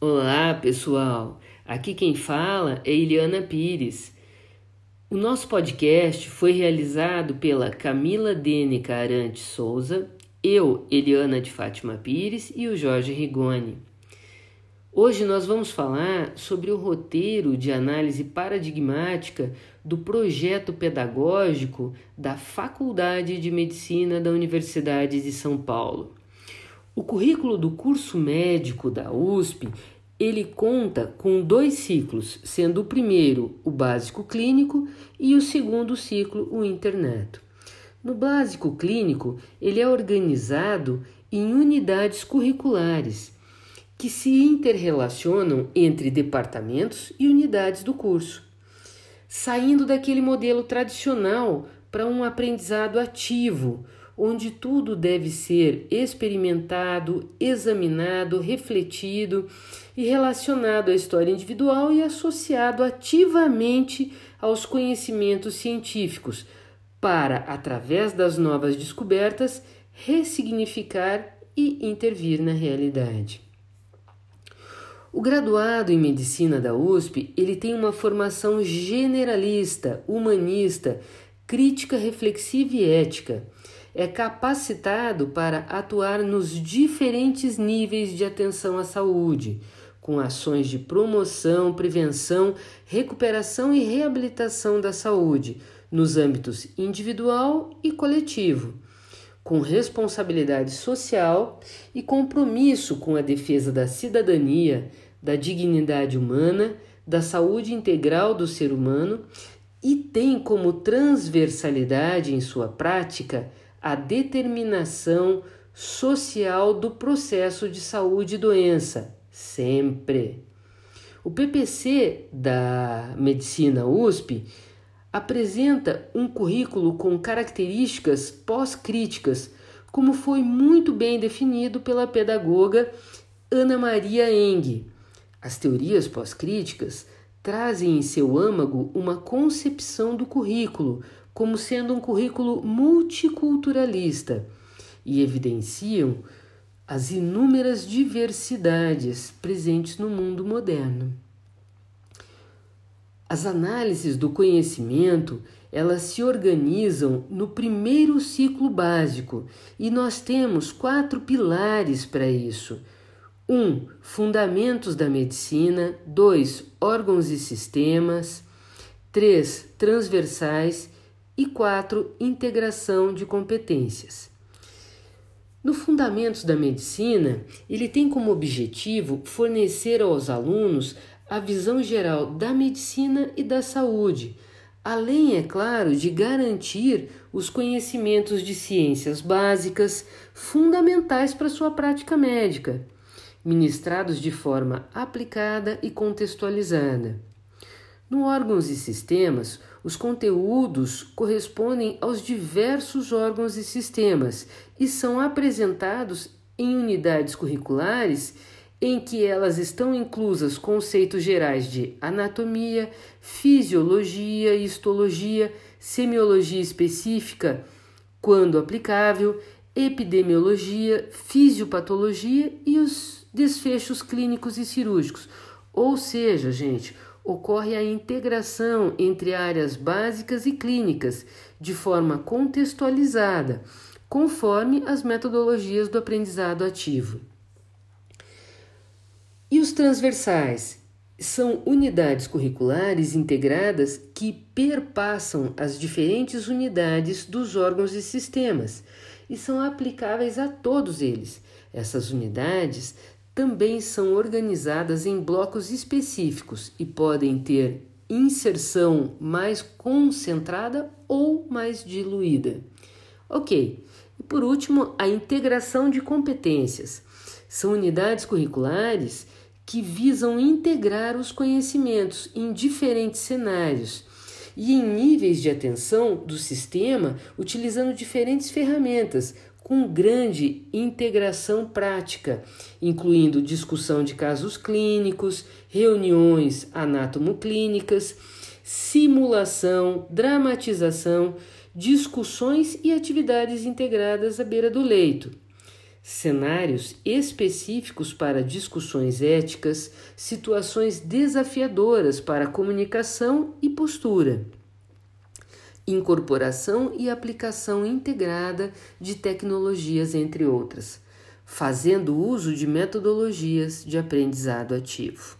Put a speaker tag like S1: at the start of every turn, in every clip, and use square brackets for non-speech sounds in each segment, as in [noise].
S1: Olá, pessoal. Aqui quem fala é Eliana Pires. O nosso podcast foi realizado pela Camila Dênica Arante Souza, eu, Eliana de Fátima Pires e o Jorge Rigoni. Hoje nós vamos falar sobre o roteiro de análise paradigmática do projeto pedagógico da Faculdade de Medicina da Universidade de São Paulo. O currículo do curso médico da USP, ele conta com dois ciclos, sendo o primeiro o básico clínico e o segundo ciclo o internato. No básico clínico, ele é organizado em unidades curriculares que se interrelacionam entre departamentos e unidades do curso, saindo daquele modelo tradicional para um aprendizado ativo, onde tudo deve ser experimentado, examinado, refletido e relacionado à história individual e associado ativamente aos conhecimentos científicos, para, através das novas descobertas, ressignificar e intervir na realidade. O graduado em medicina da USP, ele tem uma formação generalista, humanista, crítica reflexiva e ética é capacitado para atuar nos diferentes níveis de atenção à saúde, com ações de promoção, prevenção, recuperação e reabilitação da saúde, nos âmbitos individual e coletivo, com responsabilidade social e compromisso com a defesa da cidadania, da dignidade humana, da saúde integral do ser humano e tem como transversalidade em sua prática a determinação social do processo de saúde e doença, sempre. O PPC da Medicina USP apresenta um currículo com características pós-críticas, como foi muito bem definido pela pedagoga Ana Maria Eng. As teorias pós-críticas trazem em seu âmago uma concepção do currículo como sendo um currículo multiculturalista e evidenciam as inúmeras diversidades presentes no mundo moderno. As análises do conhecimento, elas se organizam no primeiro ciclo básico e nós temos quatro pilares para isso. 1. Um, fundamentos da medicina. 2. Órgãos e sistemas. 3. Transversais e 4. Integração de competências. No Fundamentos da Medicina, ele tem como objetivo fornecer aos alunos a visão geral da medicina e da saúde, além, é claro, de garantir os conhecimentos de ciências básicas fundamentais para sua prática médica, ministrados de forma aplicada e contextualizada. No órgãos e sistemas, os conteúdos correspondem aos diversos órgãos e sistemas e são apresentados em unidades curriculares em que elas estão inclusas conceitos gerais de anatomia, fisiologia, histologia, semiologia específica, quando aplicável, epidemiologia, fisiopatologia e os desfechos clínicos e cirúrgicos. Ou seja, gente, ocorre a integração entre áreas básicas e clínicas de forma contextualizada, conforme as metodologias do aprendizado ativo. E os transversais são unidades curriculares integradas que perpassam as diferentes unidades dos órgãos e sistemas e são aplicáveis a todos eles. Essas unidades também são organizadas em blocos específicos e podem ter inserção mais concentrada ou mais diluída. Ok, e por último, a integração de competências. São unidades curriculares que visam integrar os conhecimentos em diferentes cenários e em níveis de atenção do sistema, utilizando diferentes ferramentas, com grande integração prática, incluindo discussão de casos clínicos, reuniões anatomoclínicas, simulação, dramatização, discussões e atividades integradas à beira do leito. cenários específicos para discussões éticas, situações desafiadoras para comunicação e postura, incorporação e aplicação integrada de tecnologias, entre outras, fazendo uso de metodologias de aprendizado ativo.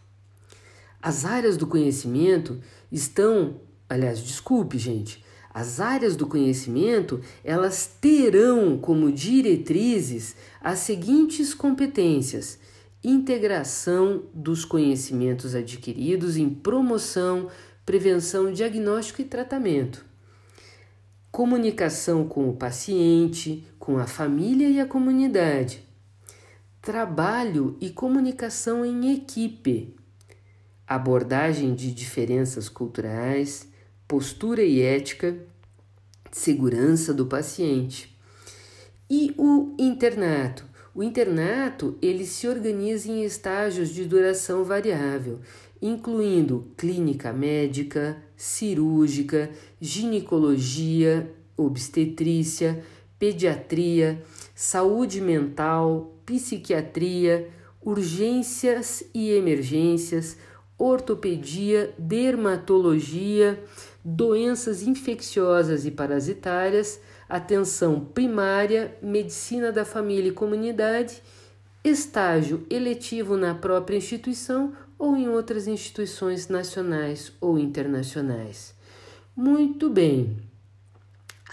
S1: As áreas do conhecimento estão, aliás, desculpe, gente, as áreas do conhecimento, elas terão como diretrizes as seguintes competências: integração dos conhecimentos adquiridos em promoção, prevenção, diagnóstico e tratamento. Comunicação com o paciente, com a família e a comunidade. Trabalho e comunicação em equipe. Abordagem de diferenças culturais, postura e ética, segurança do paciente. E o internato? O internato ele se organiza em estágios de duração variável, incluindo clínica médica, cirúrgica, ginecologia, obstetrícia, pediatria, saúde mental, psiquiatria, urgências e emergências, ortopedia, dermatologia, doenças infecciosas e parasitárias, atenção primária, medicina da família e comunidade, estágio eletivo na própria instituição ou em outras instituições nacionais ou internacionais. Muito bem.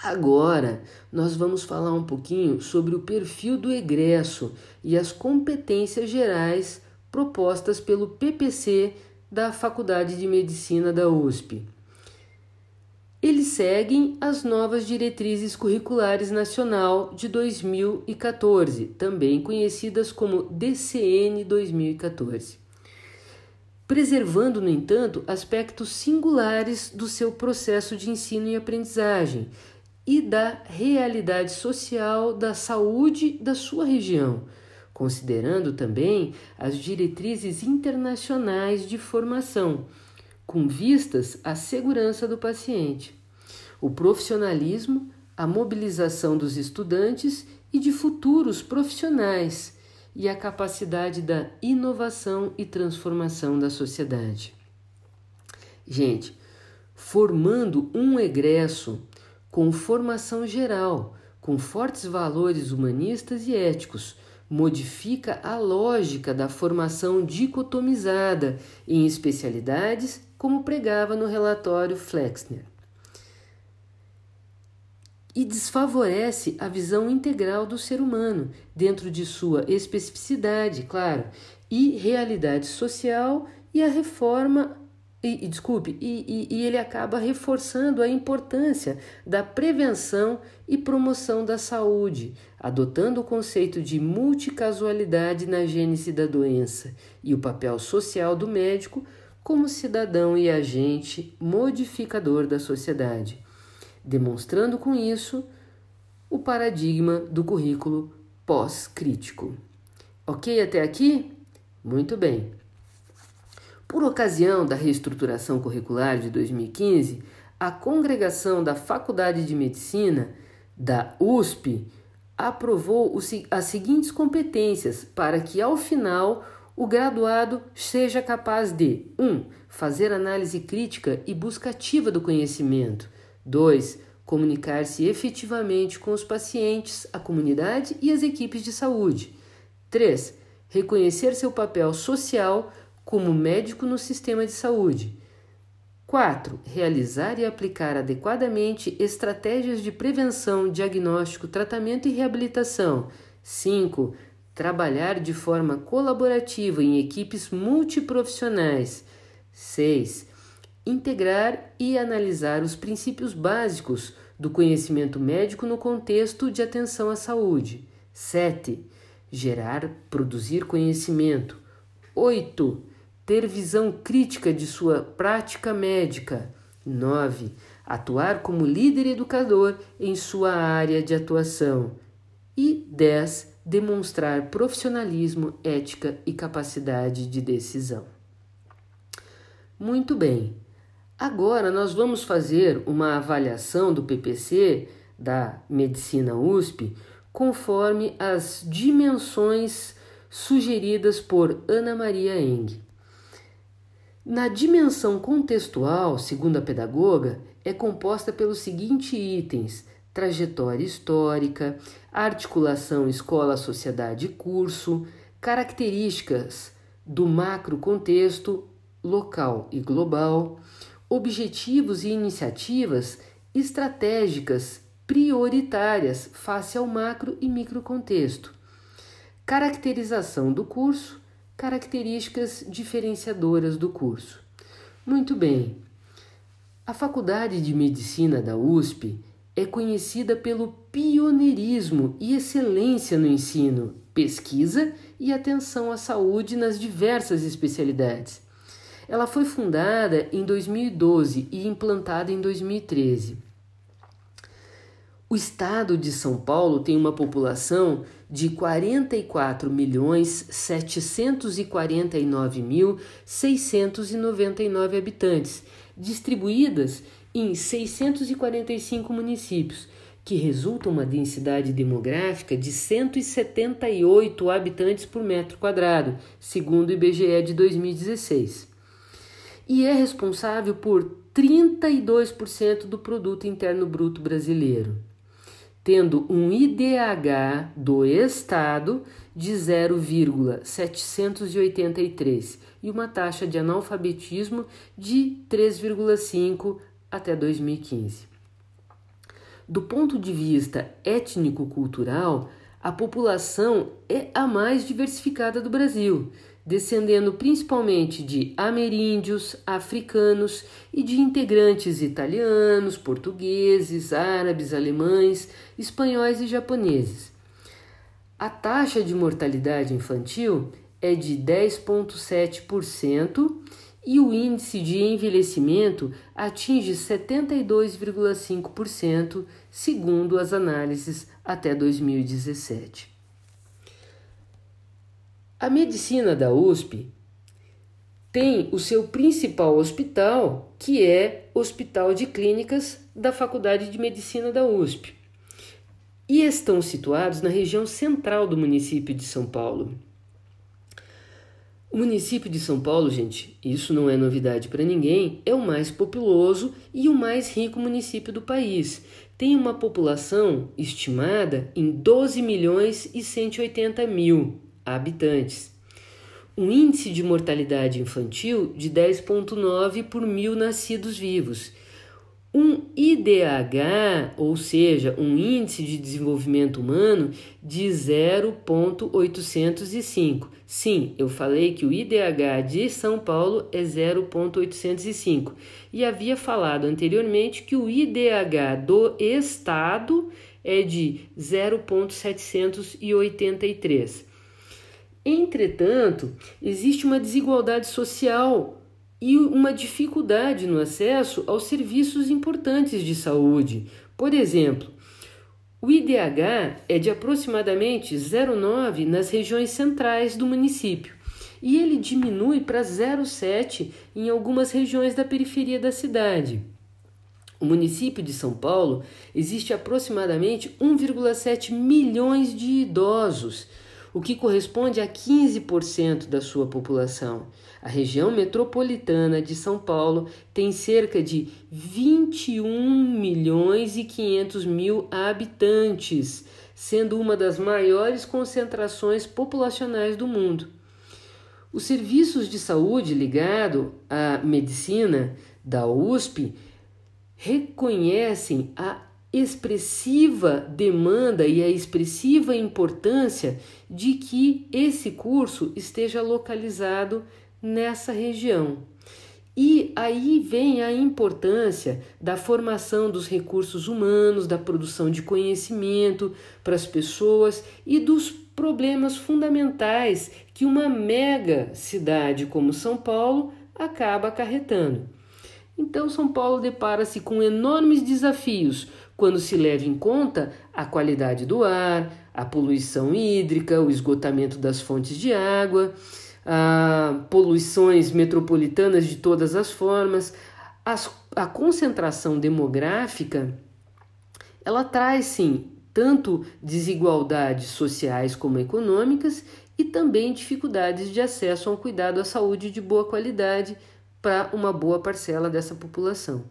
S1: Agora nós vamos falar um pouquinho sobre o perfil do egresso e as competências gerais propostas pelo PPC da Faculdade de Medicina da USP. Eles seguem as novas diretrizes curriculares nacional de 2014, também conhecidas como DCN 2014, preservando, no entanto, aspectos singulares do seu processo de ensino e aprendizagem e da realidade social da saúde da sua região, considerando também as diretrizes internacionais de formação com vistas à segurança do paciente, o profissionalismo, a mobilização dos estudantes e de futuros profissionais e a capacidade da inovação e transformação da sociedade. Gente, formando um egresso com formação geral, com fortes valores humanistas e éticos, modifica a lógica da formação dicotomizada em especialidades como pregava no relatório Flexner. E desfavorece a visão integral do ser humano, dentro de sua especificidade, claro, e realidade social e a reforma e, e, desculpe, e, e, e, ele acaba reforçando a importância da prevenção e promoção da saúde, adotando o conceito de multicasualidade na gênese da doença e o papel social do médico como cidadão e agente modificador da sociedade, demonstrando com isso o paradigma do currículo pós-crítico. Ok até aqui? Muito bem. Por ocasião da reestruturação curricular de 2015, a congregação da Faculdade de Medicina da USP aprovou as seguintes competências para que, ao final, o graduado seja capaz de 1. Um, fazer análise crítica e busca ativa do conhecimento. 2. Comunicar-se efetivamente com os pacientes, a comunidade e as equipes de saúde. 3. Reconhecer seu papel social como médico no sistema de saúde. 4. Realizar e aplicar adequadamente estratégias de prevenção, diagnóstico, tratamento e reabilitação. 5 trabalhar de forma colaborativa em equipes multiprofissionais. 6. Integrar e analisar os princípios básicos do conhecimento médico no contexto de atenção à saúde. 7. Gerar, produzir conhecimento. 8. Ter visão crítica de sua prática médica. 9. Atuar como líder educador em sua área de atuação. E 10 demonstrar profissionalismo, ética e capacidade de decisão. Muito bem. Agora nós vamos fazer uma avaliação do PPC da Medicina USP conforme as dimensões sugeridas por Ana Maria Eng. Na dimensão contextual, segundo a pedagoga, é composta pelos seguintes itens: trajetória histórica, articulação escola-sociedade-curso, características do macro contexto local e global, objetivos e iniciativas estratégicas prioritárias face ao macro e micro contexto, caracterização do curso, características diferenciadoras do curso. Muito bem. A Faculdade de Medicina da USP é conhecida pelo pioneirismo e excelência no ensino, pesquisa e atenção à saúde nas diversas especialidades. Ela foi fundada em 2012 e implantada em 2013. O estado de São Paulo tem uma população de 44.749.699 habitantes, distribuídas em 645 municípios, que resulta uma densidade demográfica de 178 habitantes por metro quadrado, segundo o IBGE de 2016. E é responsável por 32% do produto interno bruto brasileiro, tendo um IDH do estado de 0,783 e uma taxa de analfabetismo de 3,5 até 2015. Do ponto de vista étnico-cultural, a população é a mais diversificada do Brasil, descendendo principalmente de ameríndios, africanos e de integrantes italianos, portugueses, árabes, alemães, espanhóis e japoneses. A taxa de mortalidade infantil é de 10,7% e o índice de envelhecimento atinge 72,5%, segundo as análises até 2017. A medicina da USP tem o seu principal hospital, que é Hospital de Clínicas da Faculdade de Medicina da USP, e estão situados na região central do município de São Paulo. O município de São Paulo, gente, isso não é novidade para ninguém, é o mais populoso e o mais rico município do país. Tem uma população estimada em 12 milhões e 180 mil habitantes. Um índice de mortalidade infantil de 10,9 por mil nascidos vivos um IDH, ou seja, um índice de desenvolvimento humano de 0.805. Sim, eu falei que o IDH de São Paulo é 0.805 e havia falado anteriormente que o IDH do estado é de 0.783. Entretanto, existe uma desigualdade social e uma dificuldade no acesso aos serviços importantes de saúde. Por exemplo, o IDH é de aproximadamente 0,9 nas regiões centrais do município e ele diminui para 0,7 em algumas regiões da periferia da cidade. O município de São Paulo existe aproximadamente 1,7 milhões de idosos o que corresponde a 15% da sua população. A região metropolitana de São Paulo tem cerca de 21 milhões e 500 mil habitantes, sendo uma das maiores concentrações populacionais do mundo. Os serviços de saúde ligados à medicina da USP reconhecem a expressiva demanda e a expressiva importância de que esse curso esteja localizado nessa região. E aí vem a importância da formação dos recursos humanos, da produção de conhecimento para as pessoas e dos problemas fundamentais que uma mega cidade como São Paulo acaba acarretando. Então, São Paulo depara-se com enormes desafios quando se leva em conta a qualidade do ar, a poluição hídrica, o esgotamento das fontes de água, a poluições metropolitanas de todas as formas, as, a concentração demográfica, ela traz sim tanto desigualdades sociais como econômicas e também dificuldades de acesso a um cuidado à saúde de boa qualidade para uma boa parcela dessa população.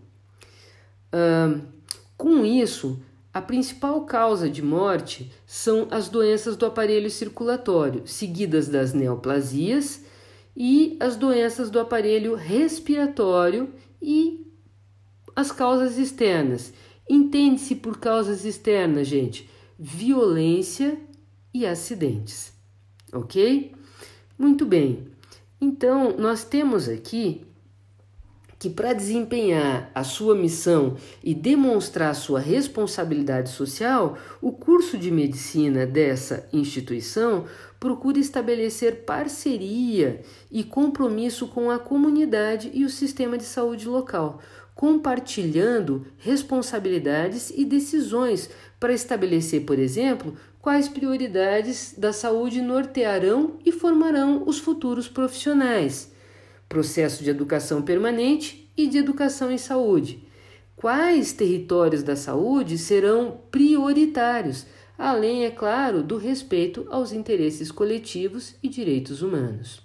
S1: Uh, com isso, a principal causa de morte são as doenças do aparelho circulatório, seguidas das neoplasias e as doenças do aparelho respiratório e as causas externas, Entende-se por causas externas, gente, violência e acidentes. Ok? Muito bem. Então, nós temos aqui que para desempenhar a sua missão e demonstrar sua responsabilidade social, o curso de medicina dessa instituição procura estabelecer parceria e compromisso com a comunidade e o sistema de saúde local, compartilhando responsabilidades e decisões para estabelecer, por exemplo, quais prioridades da saúde nortearão e formarão os futuros profissionais. Processo de educação permanente e de educação em saúde. Quais territórios da saúde serão prioritários, além, é claro, do respeito aos interesses coletivos e direitos humanos.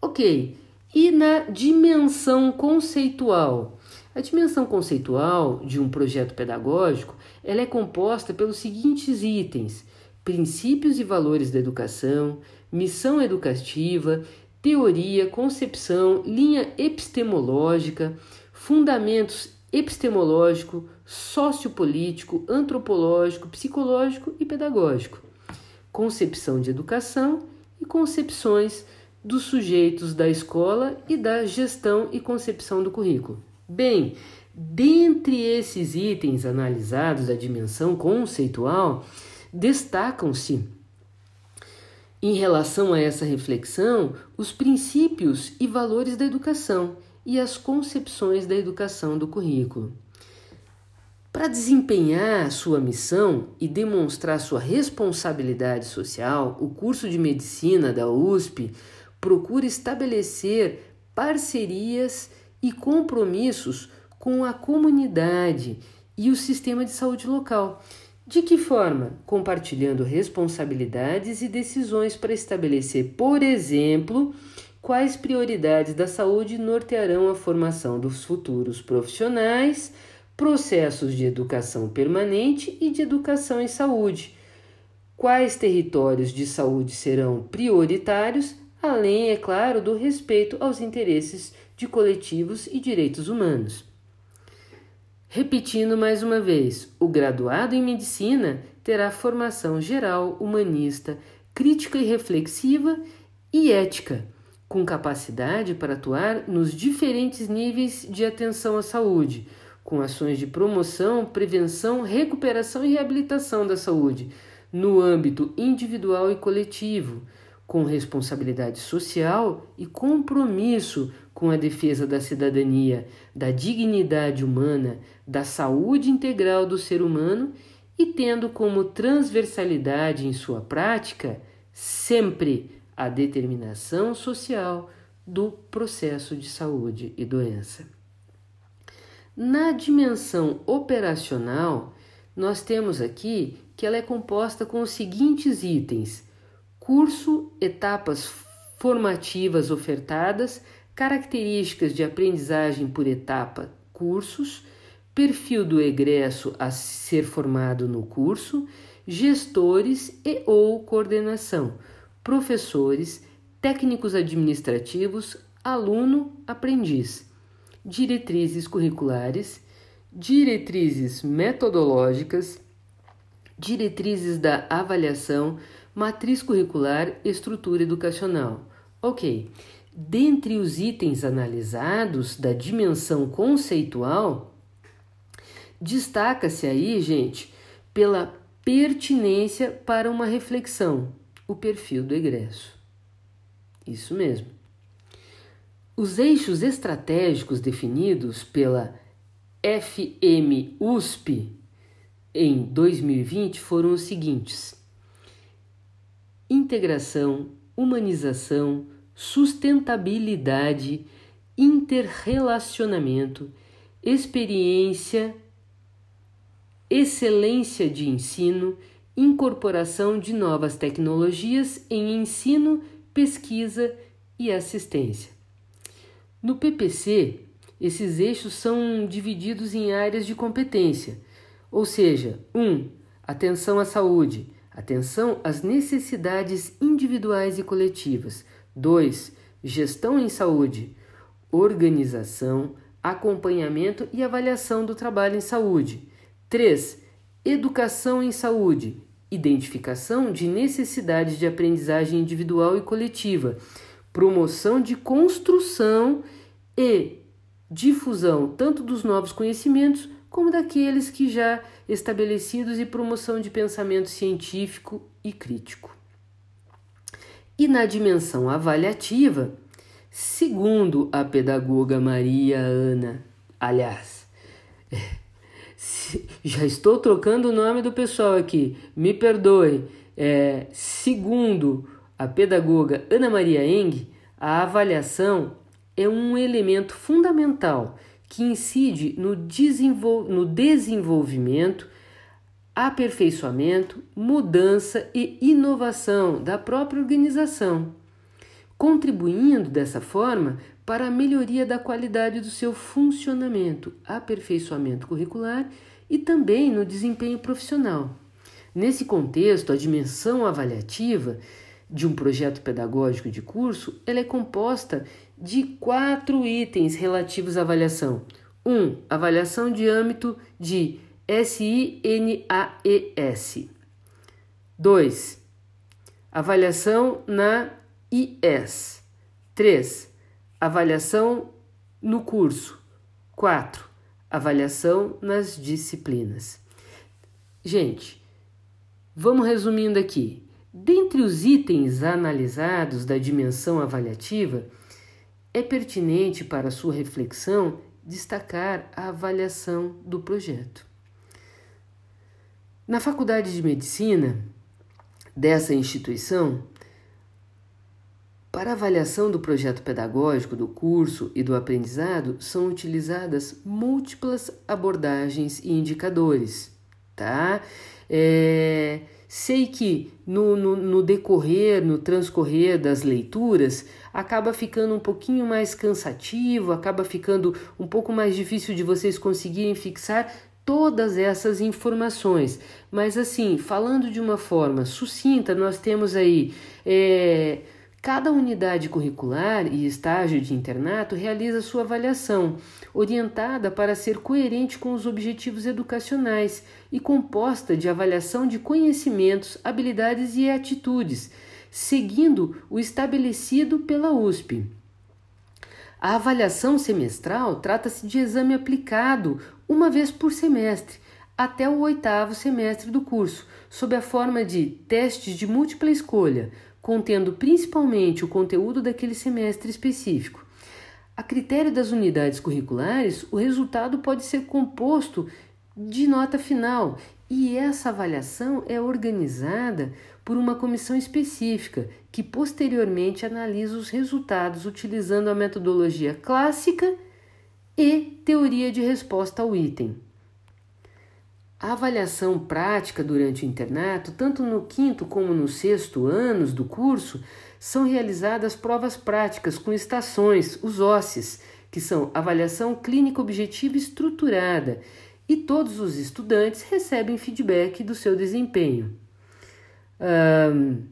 S1: Ok, e na dimensão conceitual. A dimensão conceitual de um projeto pedagógico ela é composta pelos seguintes itens: princípios e valores da educação, missão educativa, teoria, concepção, linha epistemológica, fundamentos epistemológico, sociopolítico, antropológico, psicológico e pedagógico, concepção de educação e concepções dos sujeitos da escola e da gestão e concepção do currículo. Bem, dentre esses itens analisados da dimensão conceitual, destacam-se em relação a essa reflexão os princípios e valores da educação e as concepções da educação do currículo. Para desempenhar sua missão e demonstrar sua responsabilidade social, o curso de medicina da USP procura estabelecer parcerias e compromissos com a comunidade e o sistema de saúde local. De que forma? Compartilhando responsabilidades e decisões para estabelecer, por exemplo, quais prioridades da saúde nortearão a formação dos futuros profissionais, processos de educação permanente e de educação em saúde. Quais territórios de saúde serão prioritários além, é claro, do respeito aos interesses de coletivos e direitos humanos. Repetindo mais uma vez, o graduado em medicina terá formação geral, humanista, crítica e reflexiva e ética, com capacidade para atuar nos diferentes níveis de atenção à saúde, com ações de promoção, prevenção, recuperação e reabilitação da saúde, no âmbito individual e coletivo com responsabilidade social e compromisso com a defesa da cidadania, da dignidade humana, da saúde integral do ser humano e tendo como transversalidade em sua prática sempre a determinação social do processo de saúde e doença. Na dimensão operacional, nós temos aqui que ela é composta com os seguintes itens: curso, etapas formativas ofertadas, características de aprendizagem por etapa, cursos, perfil do egresso a ser formado no curso, gestores e ou coordenação, professores, técnicos administrativos, aluno, aprendiz, diretrizes curriculares, diretrizes metodológicas, diretrizes da avaliação, Matriz curricular, estrutura educacional. Ok. Dentre os itens analisados da dimensão conceitual, destaca-se aí, gente, pela pertinência para uma reflexão, o perfil do egresso. Isso mesmo. Os eixos estratégicos definidos pela FM USP em 2020 foram os seguintes: integração, humanização, sustentabilidade, interrelacionamento, experiência excelência de ensino, incorporação de novas tecnologias em ensino, pesquisa e assistência. No PPC, esses eixos são divididos em áreas de competência, ou seja, 1. Um, atenção à saúde, atenção às necessidades individuais e coletivas. 2. Gestão em saúde, organização, acompanhamento e avaliação do trabalho em saúde. 3. Educação em saúde, identificação de necessidades de aprendizagem individual e coletiva, promoção de construção e difusão tanto dos novos conhecimentos como daqueles que já estabelecidos e promoção de pensamento científico e crítico. E na dimensão avaliativa, segundo a pedagoga Maria Ana, aliás, [laughs] já estou trocando o nome do pessoal aqui, me perdoe. É, segundo a pedagoga Ana Maria Eng, a avaliação é um elemento fundamental que incide no, desenvol no desenvolvimento, aperfeiçoamento, mudança e inovação da própria organização, contribuindo dessa forma para a melhoria da qualidade do seu funcionamento, aperfeiçoamento curricular e também no desempenho profissional. Nesse contexto, a dimensão avaliativa de um projeto pedagógico de curso ela é composta de quatro itens relativos à avaliação. 1. Um, avaliação de âmbito de SINAES. 2. Avaliação na IS. 3. Avaliação no curso. 4. Avaliação nas disciplinas. Gente, vamos resumindo aqui. Dentre os itens analisados da dimensão avaliativa, é pertinente para sua reflexão destacar a avaliação do projeto. Na Faculdade de Medicina dessa instituição, para avaliação do projeto pedagógico, do curso e do aprendizado, são utilizadas múltiplas abordagens e indicadores, tá? É, Sei que no, no, no, decorrer, no transcorrer das leituras, acaba ficando um pouquinho mais cansativo, acaba ficando um pouco mais difícil de vocês conseguirem fixar todas essas informações. Mas, assim, falando de uma forma sucinta, nós temos aí. É, Cada unidade curricular e estágio de internato realiza sua avaliação, orientada para ser coerente com os objetivos educacionais e composta de avaliação de conhecimentos, habilidades e atitudes, seguindo o estabelecido pela USP. A avaliação semestral trata-se de exame aplicado uma vez por semestre, até o oitavo semestre do curso, sob a forma de testes de múltipla escolha, contendo principalmente o conteúdo daquele semestre específico. A critério das unidades curriculares, o resultado pode ser composto de nota final e essa avaliação é organizada por uma comissão específica que posteriormente analisa os resultados utilizando a metodologia clássica e teoria de resposta ao item. A avaliação prática durante o internato, tanto no quinto como no sexto anos do curso, são realizadas provas práticas com estações, os OSCEs, que são avaliação clínica objetiva estruturada, e todos os estudantes recebem feedback do seu desempenho. Um,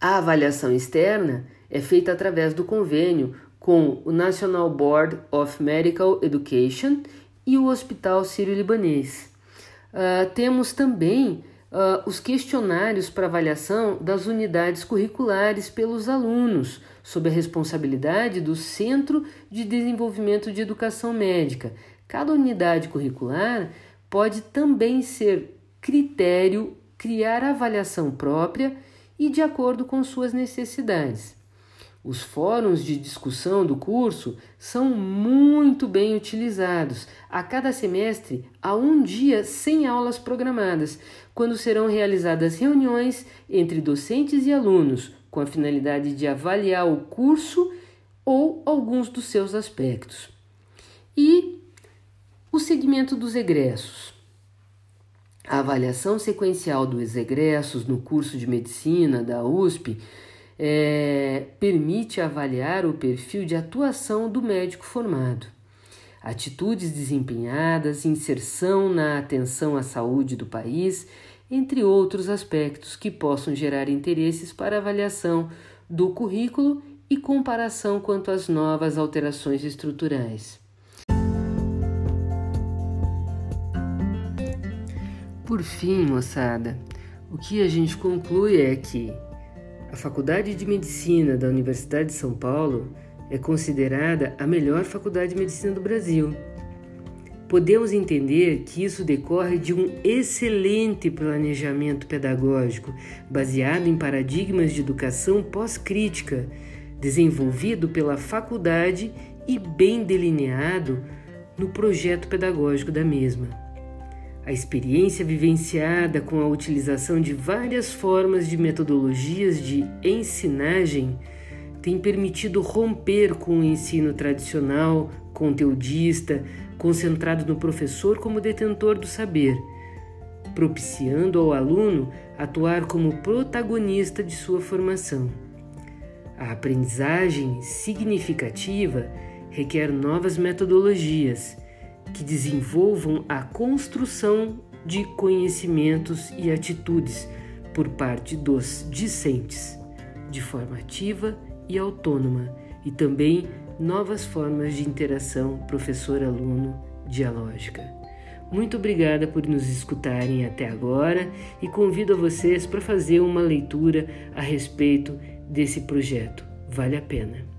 S1: a avaliação externa é feita através do convênio com o National Board of Medical Education e o Hospital Sírio-Libanês. Uh, temos também uh, os questionários para avaliação das unidades curriculares pelos alunos, sob a responsabilidade do Centro de Desenvolvimento de Educação Médica. Cada unidade curricular pode também ser critério criar avaliação própria e de acordo com suas necessidades. Os fóruns de discussão do curso são muito bem utilizados. A cada semestre há um dia sem aulas programadas, quando serão realizadas reuniões entre docentes e alunos, com a finalidade de avaliar o curso ou alguns dos seus aspectos. E o segmento dos egressos. A avaliação sequencial dos egressos no curso de medicina da USP é, permite avaliar o perfil de atuação do médico formado, atitudes desempenhadas, inserção na atenção à saúde do país, entre outros aspectos que possam gerar interesses para avaliação do currículo e comparação quanto às novas alterações estruturais. Por fim, moçada, o que a gente conclui é que a Faculdade de Medicina da Universidade de São Paulo é considerada a melhor faculdade de medicina do Brasil. Podemos entender que isso decorre de um excelente planejamento pedagógico baseado em paradigmas de educação pós-crítica, desenvolvido pela faculdade e bem delineado no projeto pedagógico da mesma. A experiência vivenciada com a utilização de várias formas de metodologias de ensinagem tem permitido romper com o ensino tradicional, conteudista, concentrado no professor como detentor do saber, propiciando ao aluno atuar como protagonista de sua formação. A aprendizagem significativa requer novas metodologias que desenvolvam a construção de conhecimentos e atitudes por parte dos discentes, de forma ativa e autônoma, e também novas formas de interação professor-aluno dialógica. Muito obrigada por nos escutarem até agora e convido a vocês para fazer uma leitura a respeito desse projeto. Vale a pena.